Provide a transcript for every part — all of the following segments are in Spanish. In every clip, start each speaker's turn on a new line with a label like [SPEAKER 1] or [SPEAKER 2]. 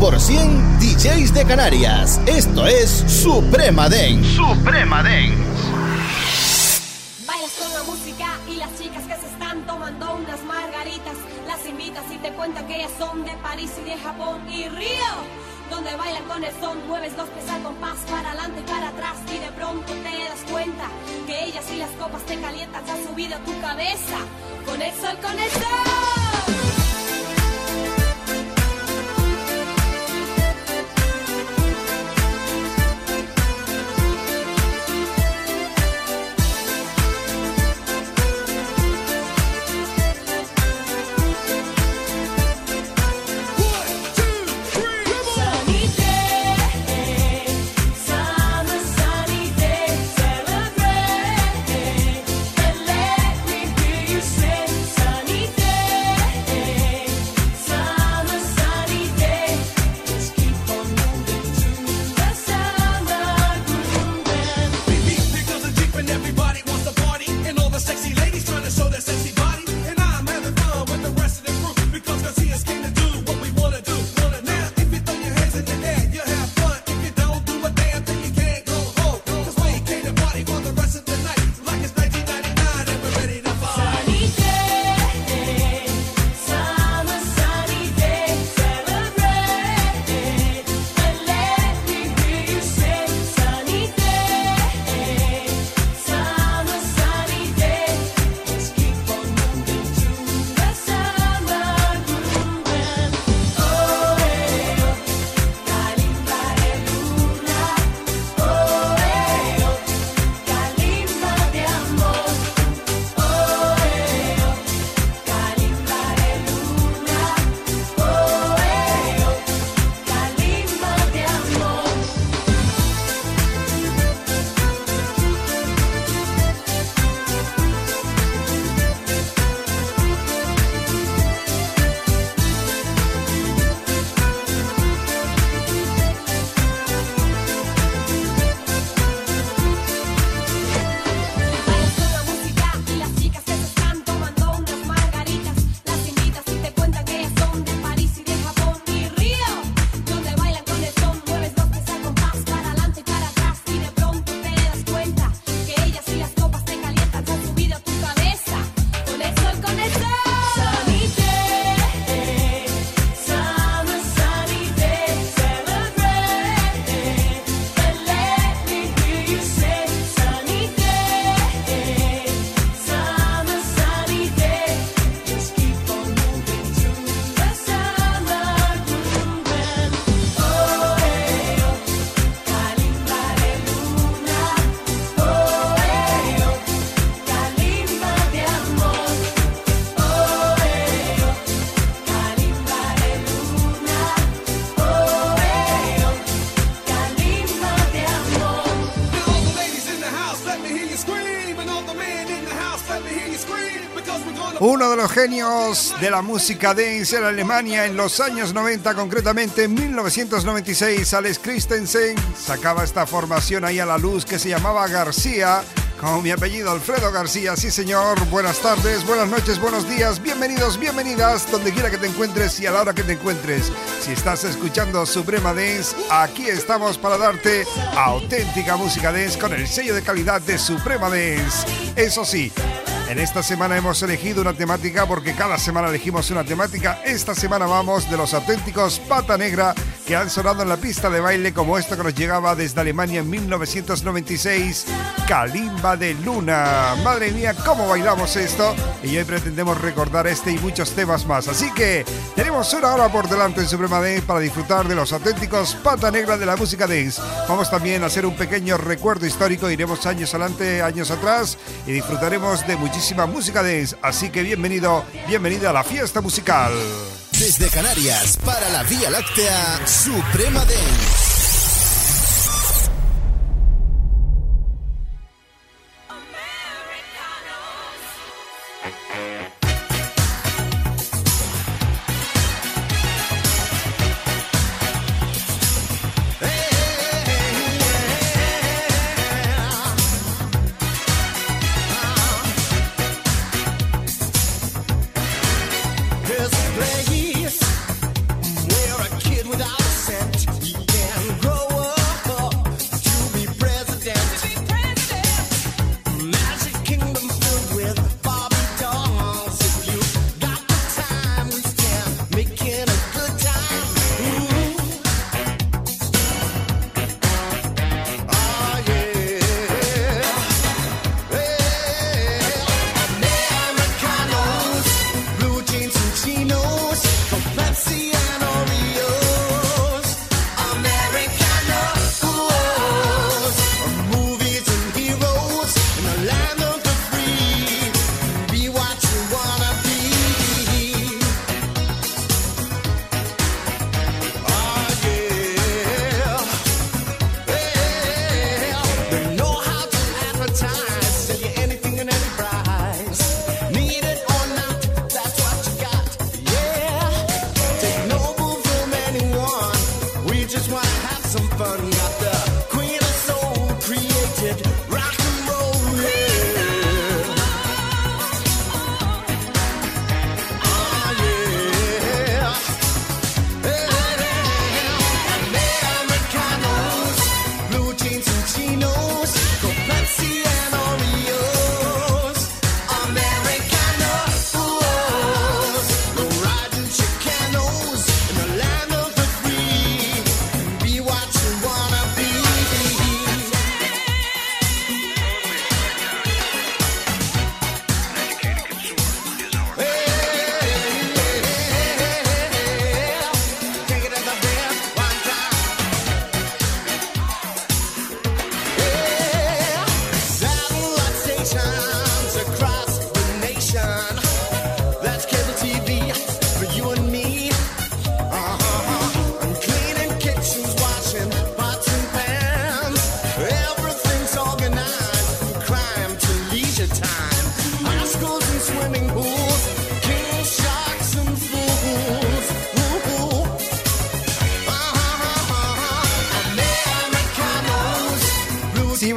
[SPEAKER 1] 100% DJs de Canarias. Esto es Suprema Den.
[SPEAKER 2] Suprema Den.
[SPEAKER 3] Bailas con la música y las chicas que se están tomando unas margaritas. Las invitas y te cuentan que ellas son de París y de Japón y Río. Donde bailan con el son, mueves los pies al compás para adelante y para atrás y de pronto te das cuenta que ellas y las copas te calientan, se han subido a tu cabeza. Con el sol, con el sol.
[SPEAKER 4] Uno de los genios de la música dance en Alemania en los años 90, concretamente en 1996, Alex Christensen sacaba esta formación ahí a la luz que se llamaba García, con mi apellido Alfredo García. Sí, señor. Buenas tardes, buenas noches, buenos días, bienvenidos, bienvenidas, donde quiera que te encuentres y a la hora que te encuentres. Si estás escuchando Suprema Dance, aquí estamos para darte auténtica música dance con el sello de calidad de Suprema Dance. Eso sí, en esta semana hemos elegido una temática porque cada semana elegimos una temática. Esta semana vamos de los auténticos Pata Negra que han sonado en la pista de baile como esto que nos llegaba desde Alemania en 1996, Kalimba de Luna. Madre mía, cómo bailamos esto y hoy pretendemos recordar este y muchos temas más. Así que tenemos una hora por delante en Suprema Dance para disfrutar de los auténticos pata negra de la música dance. Vamos también a hacer un pequeño recuerdo histórico, iremos años adelante, años atrás y disfrutaremos de música dance. Así que bienvenido, bienvenida a la fiesta musical.
[SPEAKER 1] Desde Canarias para la Vía Láctea, Suprema Dance.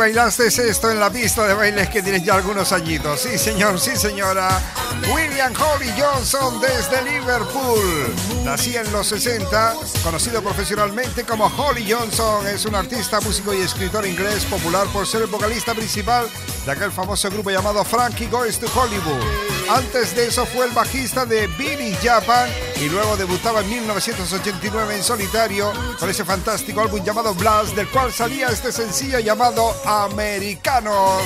[SPEAKER 4] Bailaste esto en la pista de bailes que tienes ya algunos añitos. Sí, señor, sí, señora. William Holly Johnson desde Liverpool. Nací en los 60, conocido profesionalmente como Holly Johnson, es un artista, músico y escritor inglés popular por ser el vocalista principal de aquel famoso grupo llamado Frankie Goes to Hollywood. Antes de eso fue el bajista de Billy Japan y luego debutaba en 1989 en solitario con ese fantástico álbum llamado Blast, del cual salía este sencillo llamado Americanos.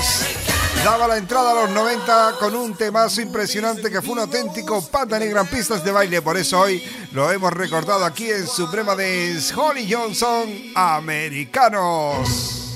[SPEAKER 4] Daba la entrada a los 90 con un temazo impresionante que fue un auténtico pata negra en pistas de baile. Por eso hoy lo hemos recordado aquí en Suprema de Holly Johnson, Americanos.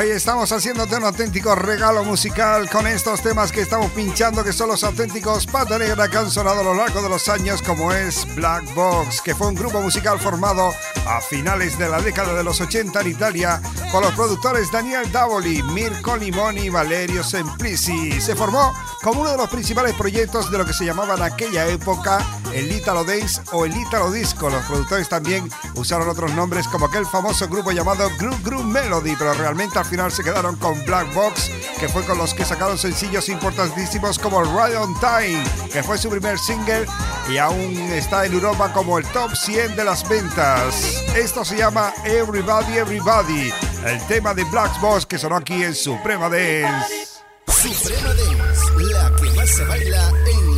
[SPEAKER 4] Hoy estamos haciéndote un auténtico regalo musical con estos temas que estamos pinchando, que son los auténticos pata negra que han sonado a lo largo de los años, como es Black Box, que fue un grupo musical formado a finales de la década de los 80 en Italia con los productores Daniel Davoli, Mirko Limoni y Valerio Semplici. Se formó como uno de los principales proyectos de lo que se llamaba en aquella época el Italo Dance o el Italo Disco. Los productores también usaron otros nombres como aquel famoso grupo llamado Group Group Melody, pero realmente al final se quedaron con Black Box, que fue con los que sacaron sencillos importantísimos como Ride on Time, que fue su primer single y aún está en Europa como el top 100 de las ventas. Esto se llama Everybody Everybody, el tema de Black Box que sonó aquí en Suprema Dance.
[SPEAKER 1] Suprema Dance, la que más se baila en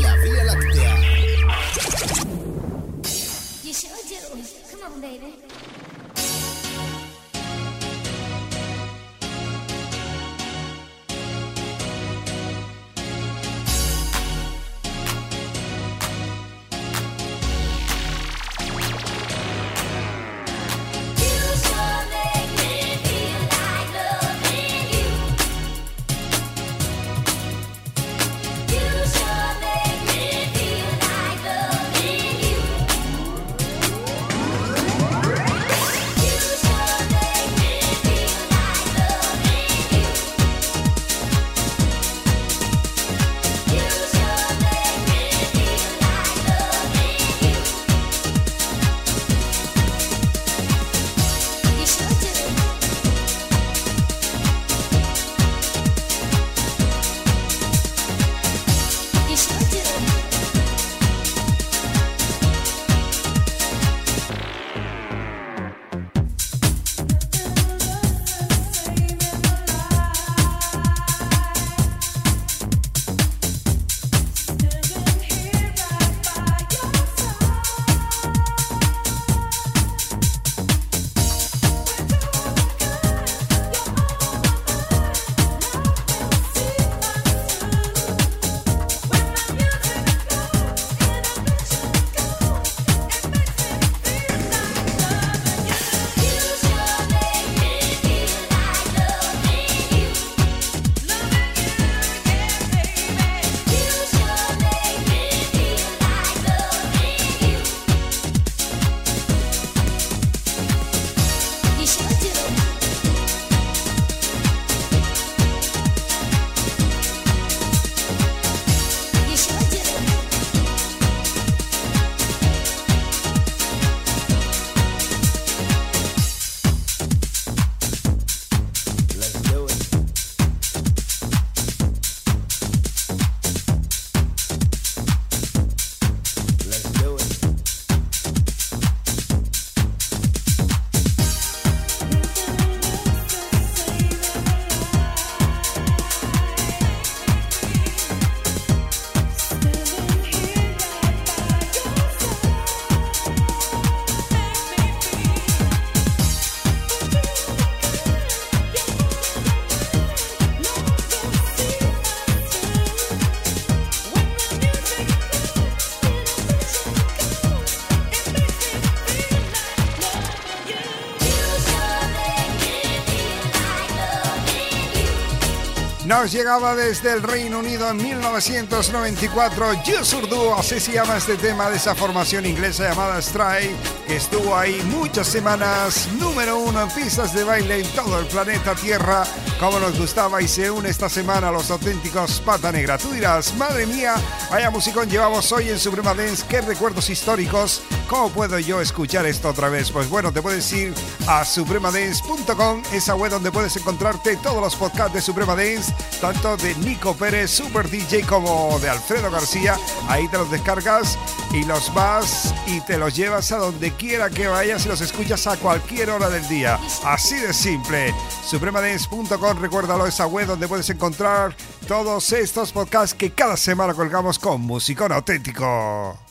[SPEAKER 4] Llegaba desde el Reino Unido en 1994 Yusurdu, así se llama este tema de esa formación inglesa llamada Stray, que estuvo ahí muchas semanas, número uno en pistas de baile en todo el planeta Tierra, como nos gustaba y se une esta semana a los auténticos Pata Negra. Tú dirás, madre mía, vaya musicón llevamos hoy en Suprema Dance, qué recuerdos históricos, ¿cómo puedo yo escuchar esto otra vez? Pues bueno, te puedes ir a supremadance.com, esa web donde puedes encontrarte todos los podcasts de Suprema Dance tanto de Nico Pérez, Super DJ, como de Alfredo García. Ahí te los descargas y los vas y te los llevas a donde quiera que vayas y los escuchas a cualquier hora del día. Así de simple. Supremadance.com, recuérdalo, esa web donde puedes encontrar todos estos podcasts que cada semana colgamos con musicón auténtico.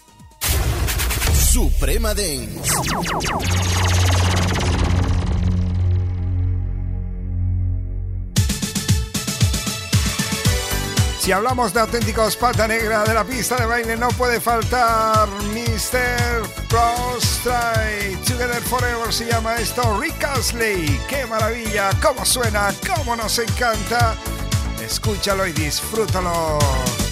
[SPEAKER 1] Suprema Dance.
[SPEAKER 4] Si hablamos de auténticos pata negra de la pista de baile, no puede faltar Mr. Prostrate Together
[SPEAKER 5] Forever se llama esto Rick Astley. ¡Qué maravilla! ¿Cómo suena? ¿Cómo nos encanta? Escúchalo y disfrútalo.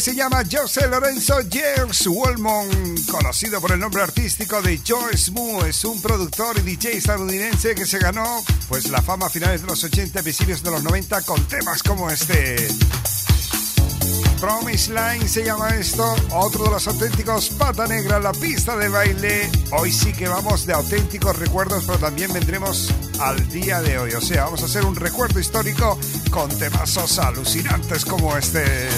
[SPEAKER 5] Se llama José Lorenzo James Wolmon, conocido por el nombre artístico de Joyce Moo. Es un productor y DJ estadounidense que se ganó pues la fama a finales de los 80 y principios de los 90 con temas como este. Promise Line se llama esto, otro de los auténticos pata negra, la pista de baile. Hoy sí que vamos de auténticos recuerdos, pero también vendremos al día de hoy. O sea, vamos a hacer un recuerdo histórico con temazos alucinantes como este.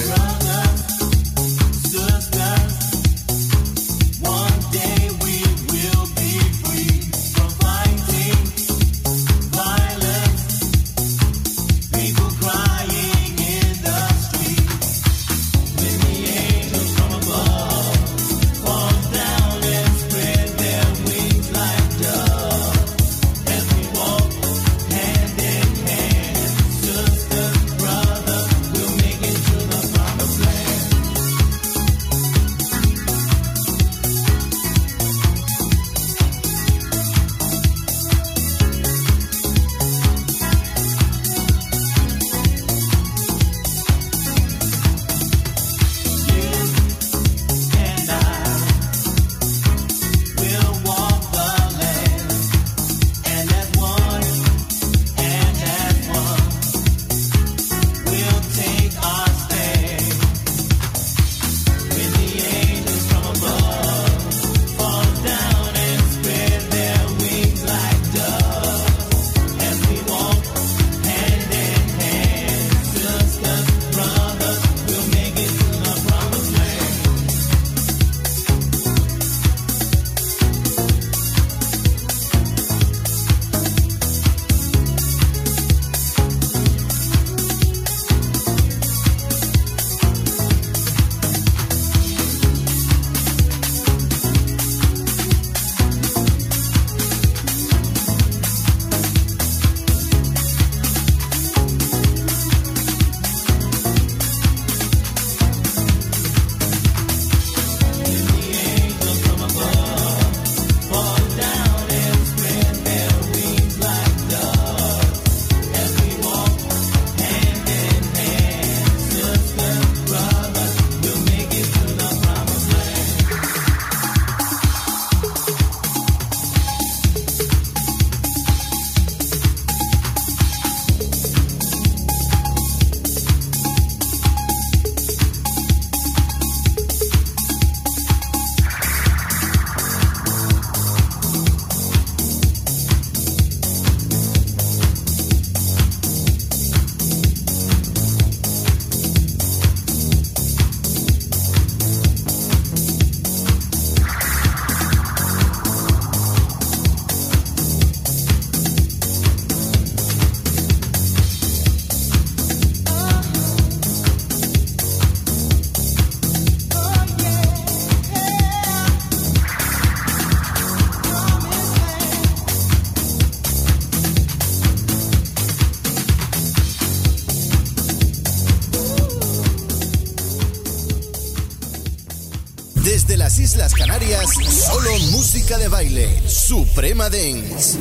[SPEAKER 6] De baile. Suprema Dance.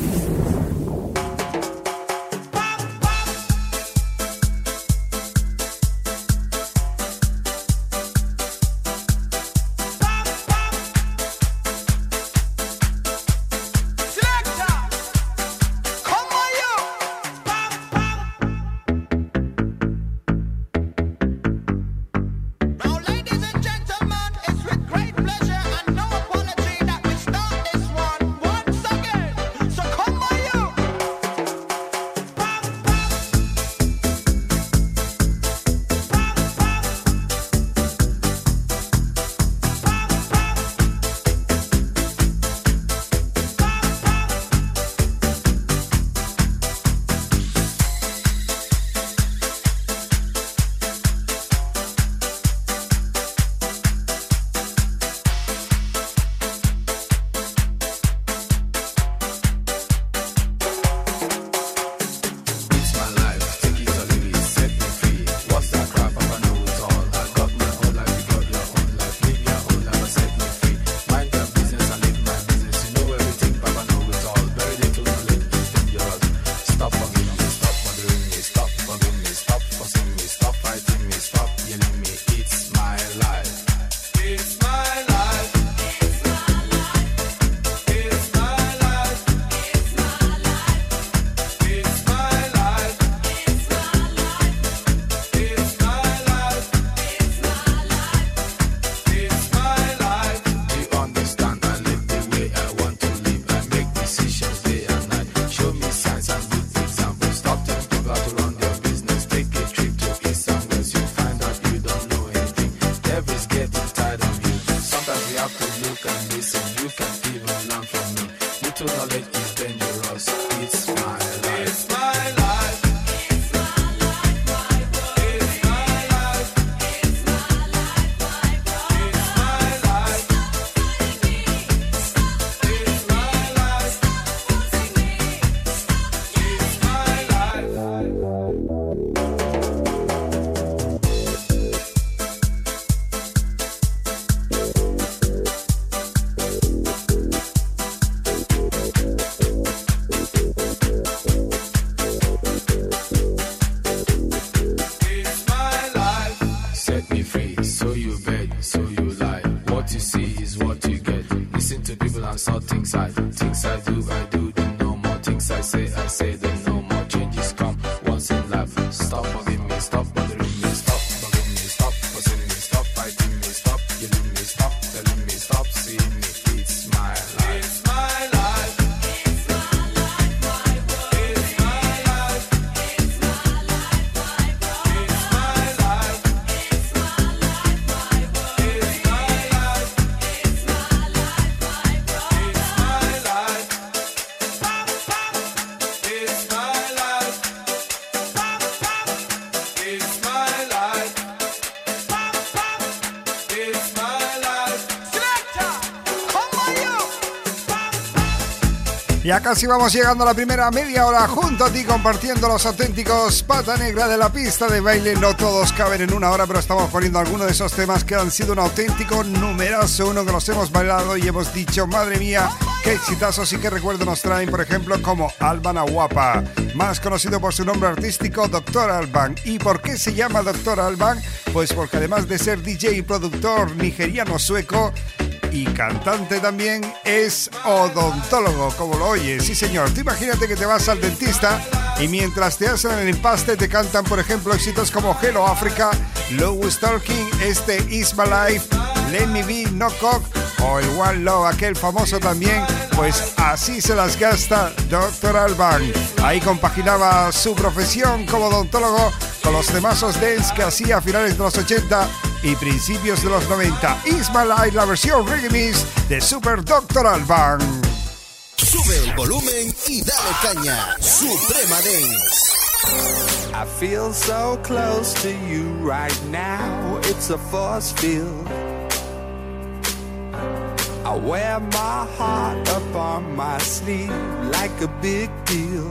[SPEAKER 4] Ya casi vamos llegando a la primera media hora junto a ti compartiendo los auténticos pata negra de la pista de baile. No todos caben en una hora, pero estamos poniendo algunos de esos temas que han sido un auténtico numerazo, uno que los hemos bailado y hemos dicho, madre mía, qué exitazos y qué recuerdo nos traen, por ejemplo, como Alban Aguapa, más conocido por su nombre artístico, Doctor Alban. ¿Y por qué se llama Doctor Alban? Pues porque además de ser DJ y productor nigeriano sueco, y cantante también, es odontólogo, como lo oyes. Sí, señor. Tú imagínate que te vas al dentista y mientras te hacen el empaste te cantan, por ejemplo, éxitos como Hello Africa, Low Stalking, este Is My Life, Let Me Be No Cock o el One Love, aquel famoso también. Pues así se las gasta Dr. Alban. Ahí compaginaba su profesión como odontólogo con los temazos dance que hacía a finales de los 80 y principios de los 90. Ismael la versión remix de Super Doctor Alban.
[SPEAKER 6] Sube el volumen y dale caña. Suprema Dance.
[SPEAKER 7] I feel so close to you right now. It's a force field. I wear my heart up on my sleeve like a big deal.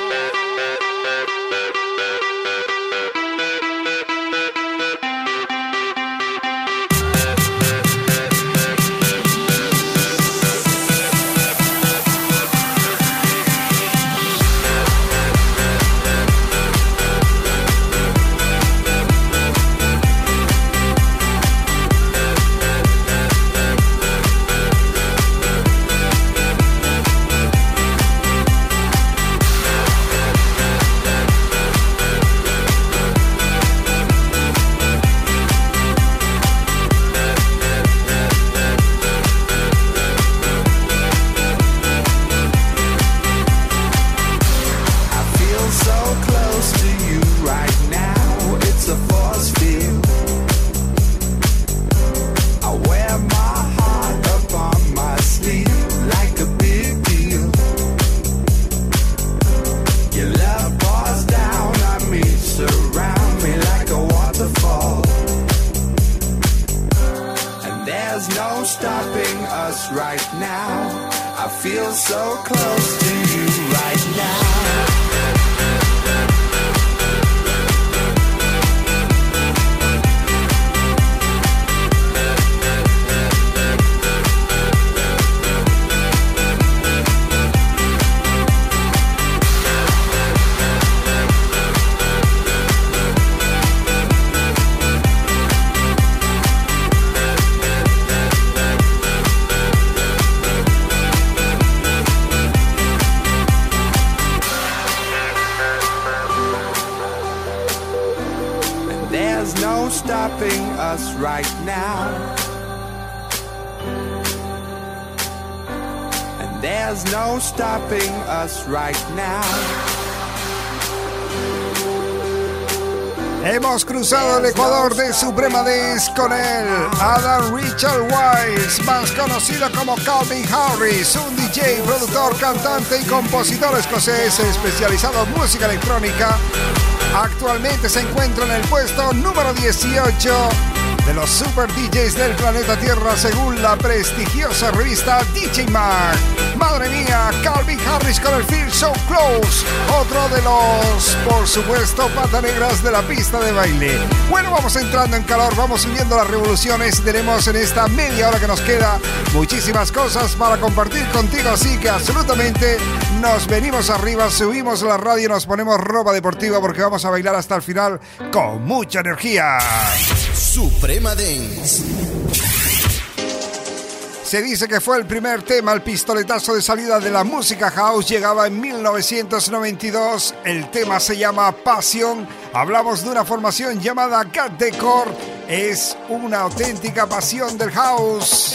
[SPEAKER 4] Hemos cruzado el Ecuador de Suprema Dance con él, Adam Richard Wise, más conocido como Calvin Harris, un DJ, productor, cantante y compositor escocés especializado en música electrónica. Actualmente se encuentra en el puesto número 18 de los super DJs del planeta Tierra según la prestigiosa revista DJ Mag. Madre mía, Calvin Harris con el Feel So Close, otro de los, por supuesto, pata negras de la pista de baile. Bueno, vamos entrando en calor, vamos subiendo las revoluciones tenemos en esta media hora que nos queda muchísimas cosas para compartir contigo, así que absolutamente nos venimos arriba, subimos la radio nos ponemos ropa deportiva porque vamos a bailar hasta el final con mucha energía.
[SPEAKER 1] Suprema Dance.
[SPEAKER 4] Se dice que fue el primer tema, el pistoletazo de salida de la música house llegaba en 1992. El tema se llama Pasión. Hablamos de una formación llamada Cat Decor. Es una auténtica pasión del house.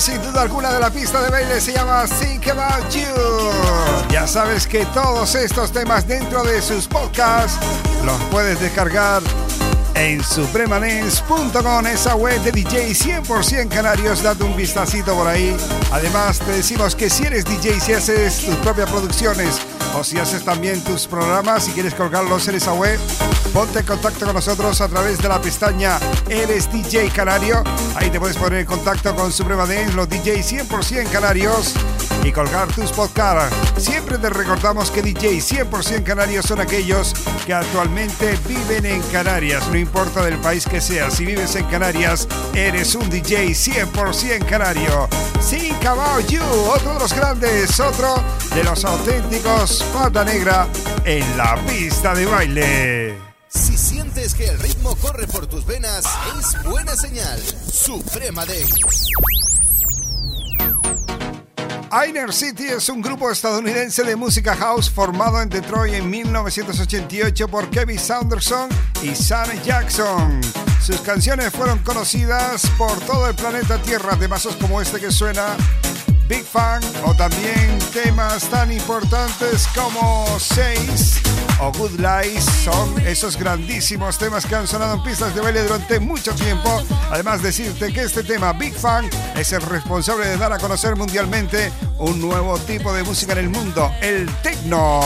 [SPEAKER 4] Sin duda alguna de la pista de baile se llama Think About You. Ya sabes que todos estos temas dentro de sus podcasts los puedes descargar en supremadance.com, esa web de DJ 100% canarios. Date un vistacito por ahí. Además, te decimos que si eres DJ, si haces tus propias producciones o si haces también tus programas, si quieres colgarlos en esa web, ponte en contacto con nosotros a través de la pestaña Eres DJ Canario. Ahí te puedes poner en contacto con Suprema Dance, los DJs 100% canarios y colgar tus podcasts. Siempre te recordamos que DJs 100% canarios son aquellos que actualmente viven en Canarias, no importa del país que seas. Si vives en Canarias, eres un DJ 100% canario. Think About You, otro de los grandes, otro de los auténticos pata negra en la pista de baile.
[SPEAKER 1] Si sientes que el ritmo corre por tus venas, es buena señal. Suprema Dance.
[SPEAKER 4] Inner City es un grupo estadounidense de música house formado en Detroit en 1988 por Kevin Saunderson y Sam Jackson. Sus canciones fueron conocidas por todo el planeta Tierra de vasos como este que suena
[SPEAKER 8] Big Fan o también temas tan importantes como Seis o Good Lies son esos grandísimos temas que han sonado en pistas de baile durante mucho tiempo. Además decirte que este tema Big Fan es el responsable de dar a conocer mundialmente un nuevo tipo de música en el mundo, el techno.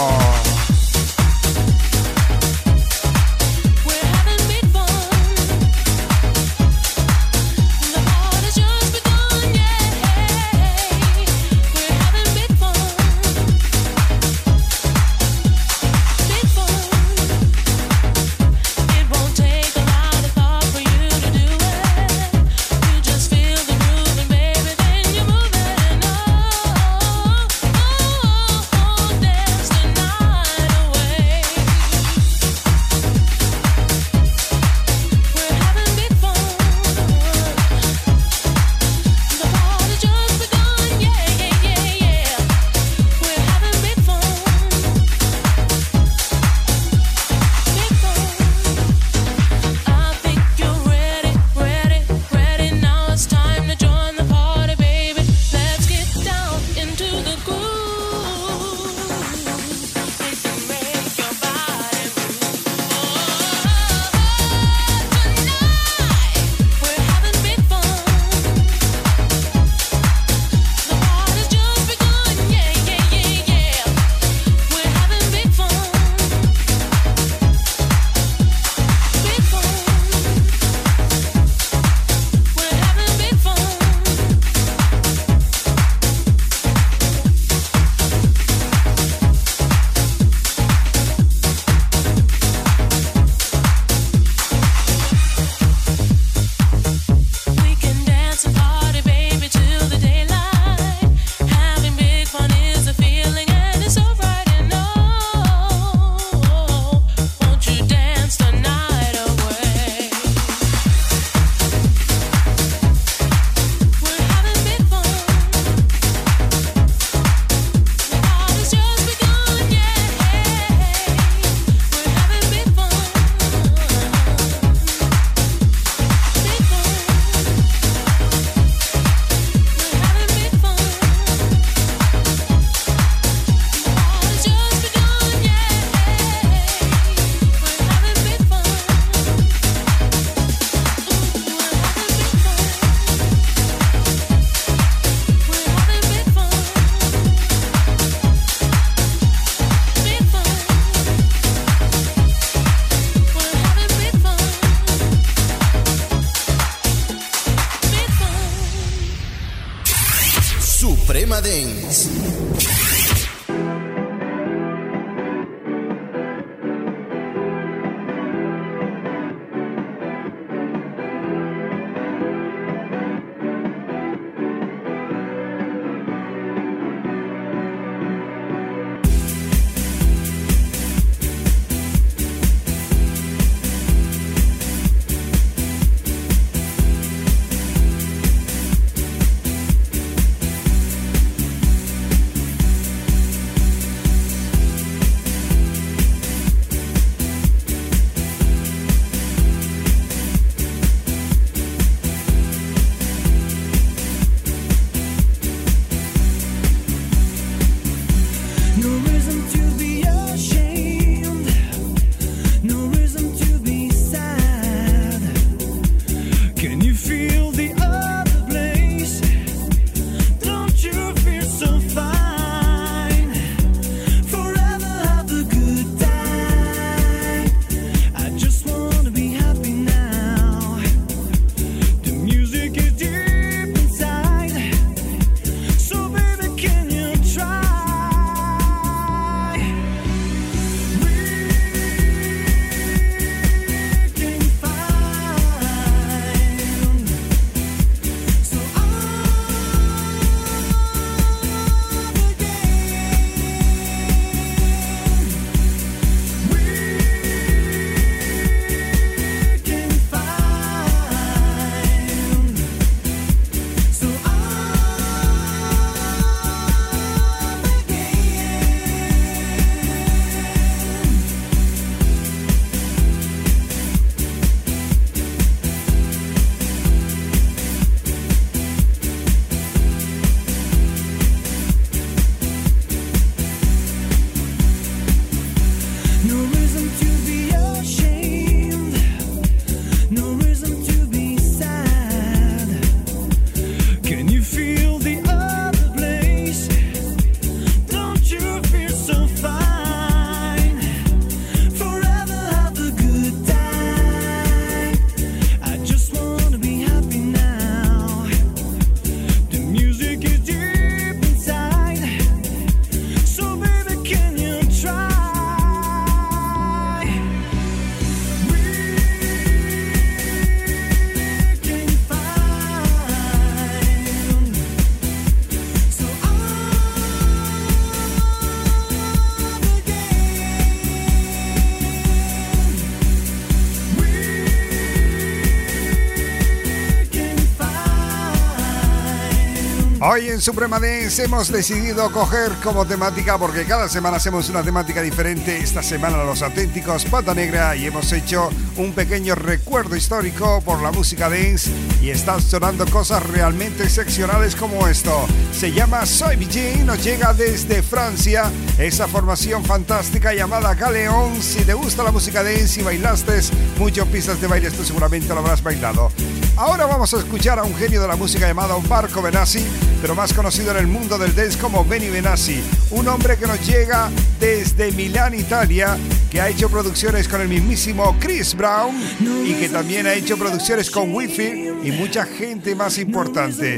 [SPEAKER 4] Hoy en Suprema Dance hemos decidido coger como temática, porque cada semana hacemos una temática diferente, esta semana los auténticos Pata Negra y hemos hecho un pequeño recuerdo histórico por la música dance y están sonando cosas realmente excepcionales como esto. Se llama Soy BG, nos llega desde Francia, esa formación fantástica llamada Galeón. Si te gusta la música dance y bailaste muchas pistas de baile, esto seguramente lo habrás bailado. Ahora vamos a escuchar a un genio de la música llamado Marco Benassi, pero más conocido en el mundo del dance como Benny Benassi, un hombre que nos llega desde Milán, Italia, que ha hecho producciones con el mismísimo Chris Brown y que también ha hecho producciones con Wi-Fi y mucha gente más importante.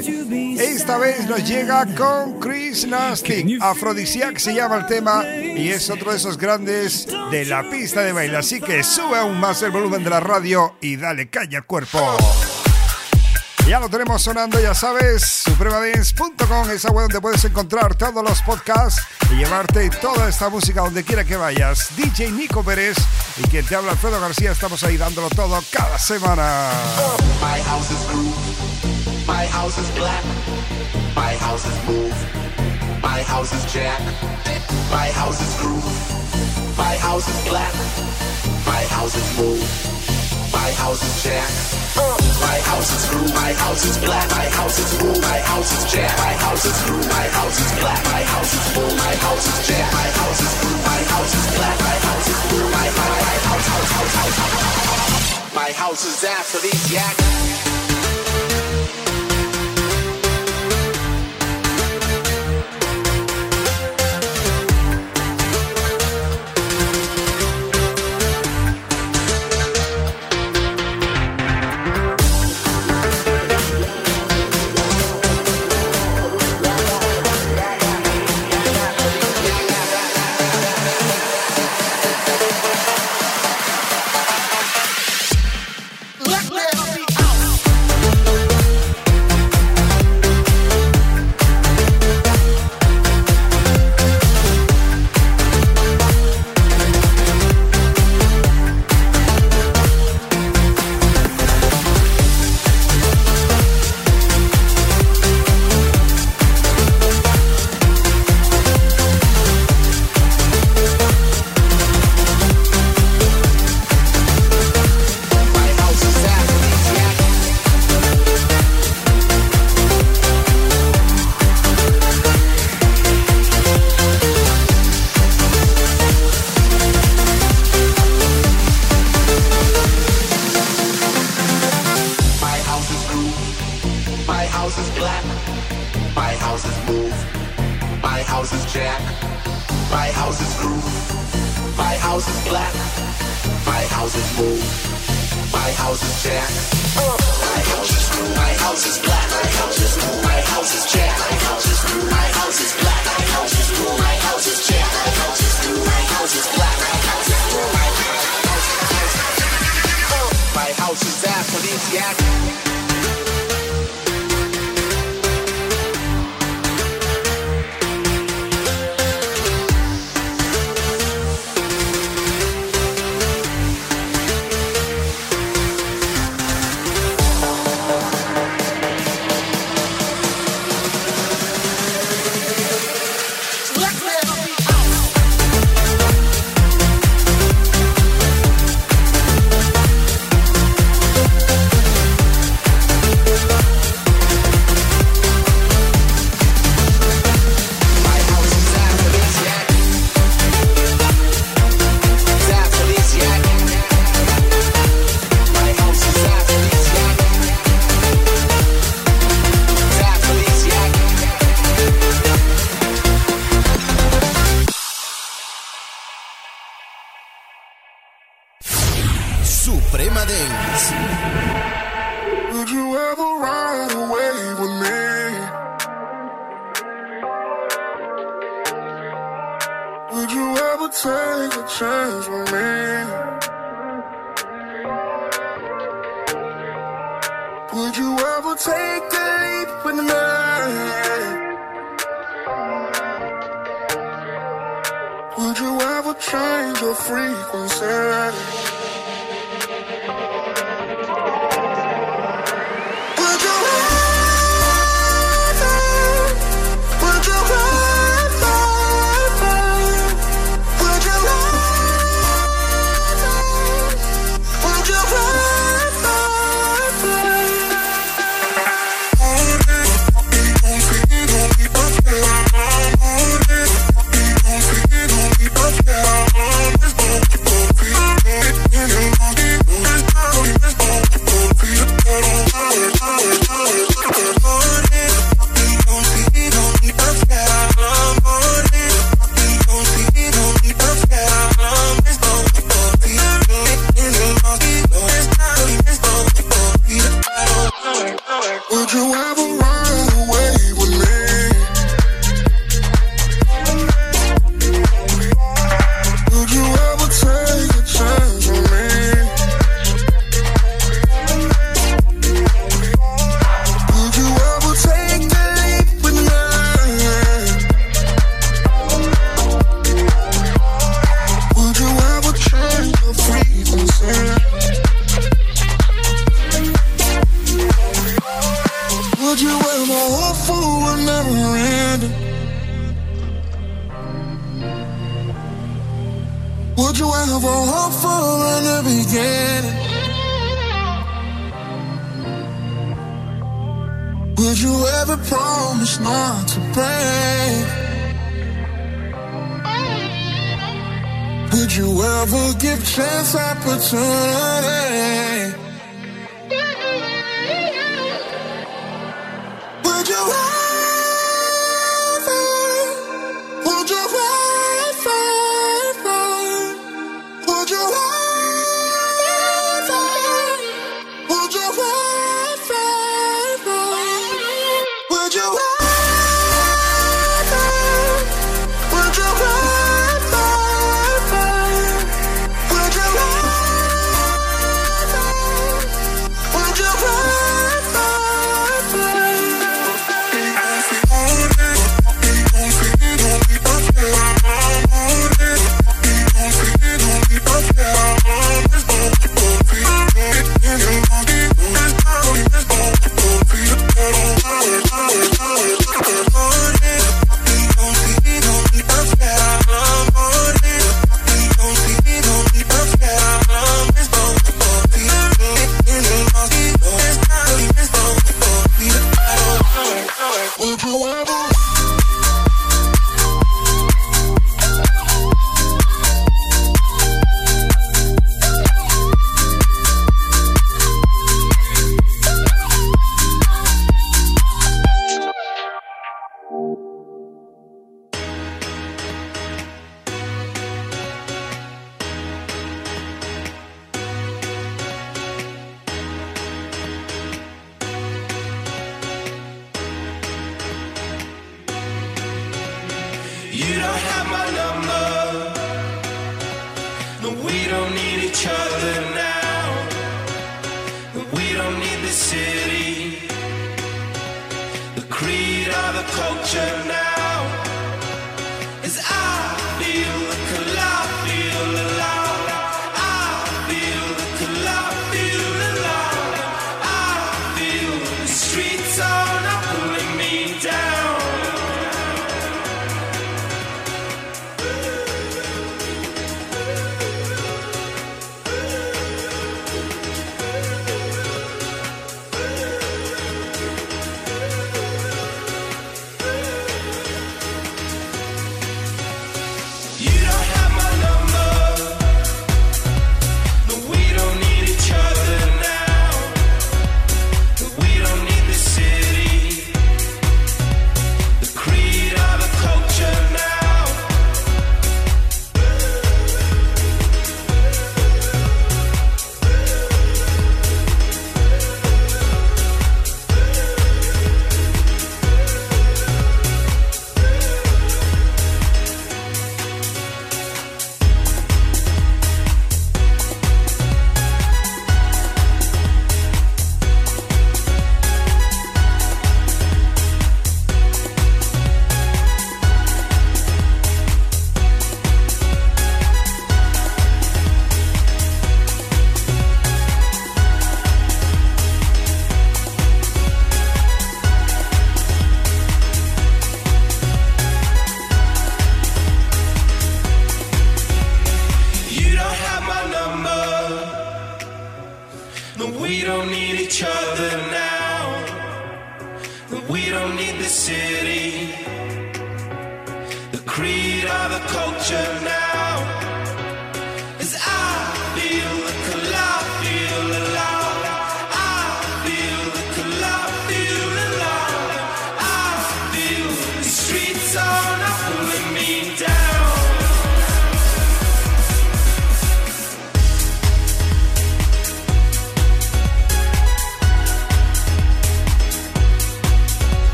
[SPEAKER 4] Esta vez nos llega con Chris Nasty, Afrodisiac se llama el tema y es otro de esos grandes de la pista de baile, así que sube aún más el volumen de la radio y dale caña al cuerpo. Ya lo tenemos sonando, ya sabes, supremadance.com, esa web donde puedes encontrar todos los podcasts y llevarte toda esta música donde quiera que vayas. DJ Nico Pérez y quien te habla Alfredo García, estamos ahí dándolo todo cada semana.
[SPEAKER 2] My house is groove, my house is black, my house is move, my house is jack, my house is groove, my house is black, my house is move, my house is jack. My house is blue, my house is black, my house is blue, my house is jack, my house is blue, my house is black, my house is blue, my house is jack, my house is blue, my house is black, my house is blue, my my house, house, house, house, my house is aphrodisiac.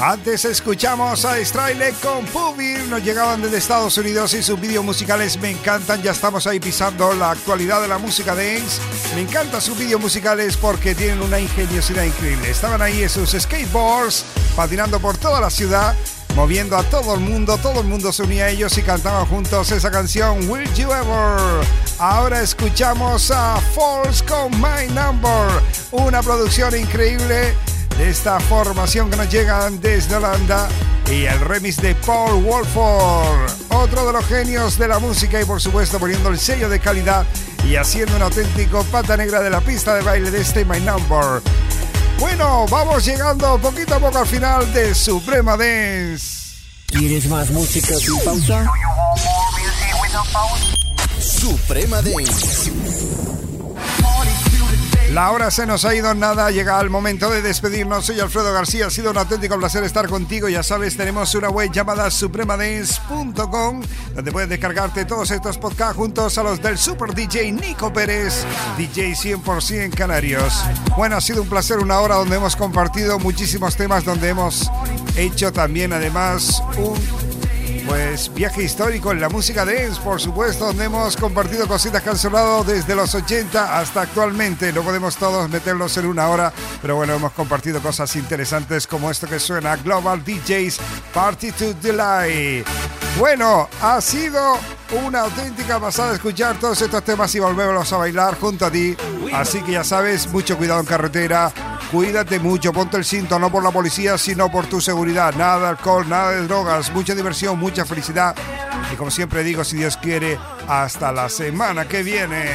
[SPEAKER 4] Antes escuchamos a Straile con Pubir, nos llegaban desde Estados Unidos y sus vídeos musicales me encantan, ya estamos ahí pisando la actualidad de la música dance. Me encantan sus vídeos musicales porque tienen una ingeniosidad increíble. Estaban ahí en sus skateboards, patinando por toda la ciudad, moviendo a todo el mundo, todo el mundo se unía a ellos y cantaban juntos esa canción Will You Ever. Ahora escuchamos a Falls con My Number, una producción increíble de esta formación que nos llegan desde Holanda y el remix de Paul Wolford, otro de los genios de la música y por supuesto poniendo el sello de calidad y haciendo un auténtico pata negra de la pista de baile de este My Number. Bueno, vamos llegando poquito a poco al final de Suprema Dance.
[SPEAKER 9] ¿Quieres más música sin pausa?
[SPEAKER 1] Suprema Dance.
[SPEAKER 4] La hora se nos ha ido nada, llega el momento de despedirnos. Soy Alfredo García, ha sido un auténtico placer estar contigo. Ya sabes, tenemos una web llamada supremadance.com donde puedes descargarte todos estos podcasts juntos a los del super DJ Nico Pérez, DJ 100% Canarios. Bueno, ha sido un placer una hora donde hemos compartido muchísimos temas, donde hemos hecho también además un pues viaje histórico en la música dance, por supuesto, donde hemos compartido cositas que han sonado desde los 80 hasta actualmente. No podemos todos meterlos en una hora, pero bueno, hemos compartido cosas interesantes como esto que suena Global DJs Party to Delight. Bueno, ha sido una auténtica pasada escuchar todos estos temas y volverlos a bailar junto a ti. Así que ya sabes, mucho cuidado en carretera Cuídate mucho, ponte el cinto, no por la policía, sino por tu seguridad. Nada de alcohol, nada de drogas, mucha diversión, mucha felicidad. Y como siempre digo, si Dios quiere, hasta la semana que viene.